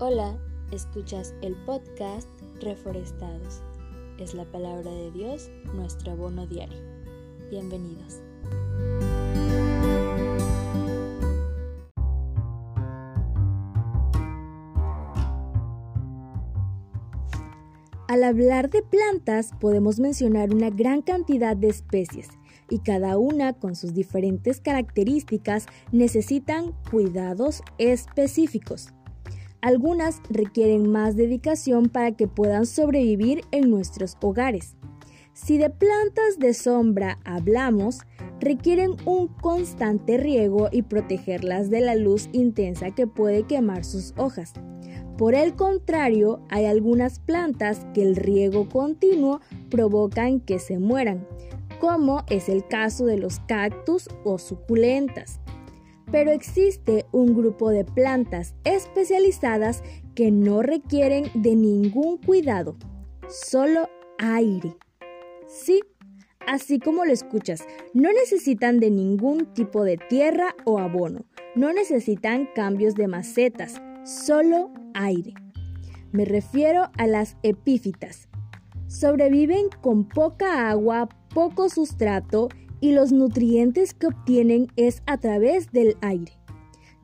Hola, escuchas el podcast Reforestados. Es la palabra de Dios, nuestro abono diario. Bienvenidos. Al hablar de plantas podemos mencionar una gran cantidad de especies y cada una con sus diferentes características necesitan cuidados específicos. Algunas requieren más dedicación para que puedan sobrevivir en nuestros hogares. Si de plantas de sombra hablamos, requieren un constante riego y protegerlas de la luz intensa que puede quemar sus hojas. Por el contrario, hay algunas plantas que el riego continuo provocan que se mueran, como es el caso de los cactus o suculentas. Pero existe un grupo de plantas especializadas que no requieren de ningún cuidado, solo aire. Sí, así como lo escuchas, no necesitan de ningún tipo de tierra o abono, no necesitan cambios de macetas, solo aire. Me refiero a las epífitas. Sobreviven con poca agua, poco sustrato y los nutrientes que obtienen es a través del aire,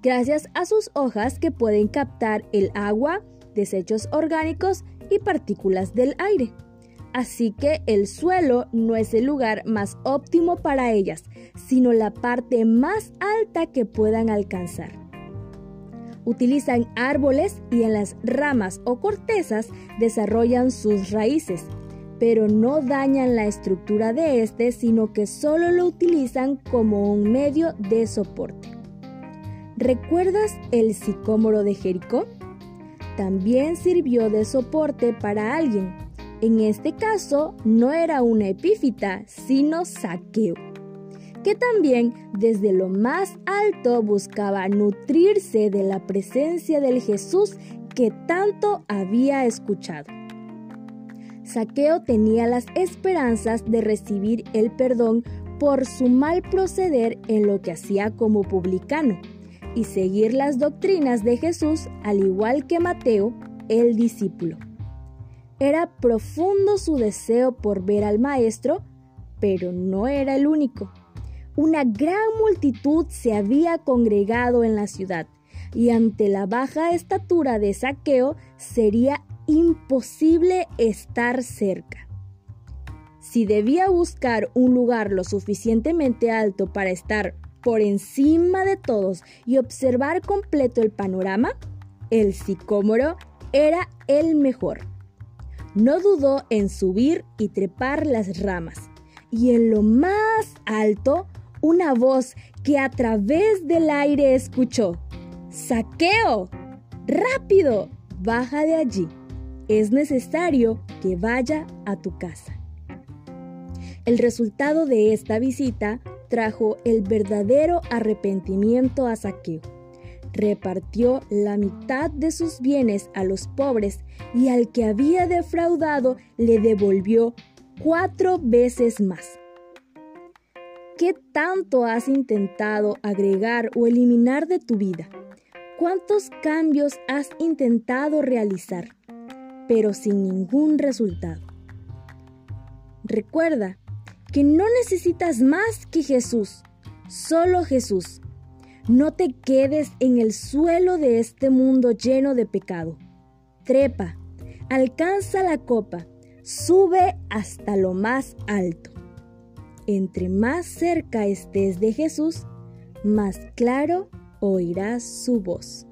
gracias a sus hojas que pueden captar el agua, desechos orgánicos y partículas del aire. Así que el suelo no es el lugar más óptimo para ellas, sino la parte más alta que puedan alcanzar. Utilizan árboles y en las ramas o cortezas desarrollan sus raíces, pero no dañan la estructura de este, sino que solo lo utilizan como un medio de soporte. ¿Recuerdas el sicómoro de Jericó? También sirvió de soporte para alguien. En este caso, no era una epífita, sino saqueo, que también desde lo más alto buscaba nutrirse de la presencia del Jesús que tanto había escuchado. Saqueo tenía las esperanzas de recibir el perdón por su mal proceder en lo que hacía como publicano y seguir las doctrinas de Jesús al igual que Mateo, el discípulo. Era profundo su deseo por ver al Maestro, pero no era el único. Una gran multitud se había congregado en la ciudad y ante la baja estatura de Saqueo sería imposible estar cerca. Si debía buscar un lugar lo suficientemente alto para estar por encima de todos y observar completo el panorama, el sicómoro era el mejor. No dudó en subir y trepar las ramas, y en lo más alto, una voz que a través del aire escuchó, ¡Saqueo! ¡Rápido! Baja de allí es necesario que vaya a tu casa. El resultado de esta visita trajo el verdadero arrepentimiento a Saqueo. Repartió la mitad de sus bienes a los pobres y al que había defraudado le devolvió cuatro veces más. ¿Qué tanto has intentado agregar o eliminar de tu vida? ¿Cuántos cambios has intentado realizar? Pero sin ningún resultado. Recuerda que no necesitas más que Jesús, solo Jesús. No te quedes en el suelo de este mundo lleno de pecado. Trepa, alcanza la copa, sube hasta lo más alto. Entre más cerca estés de Jesús, más claro oirás su voz.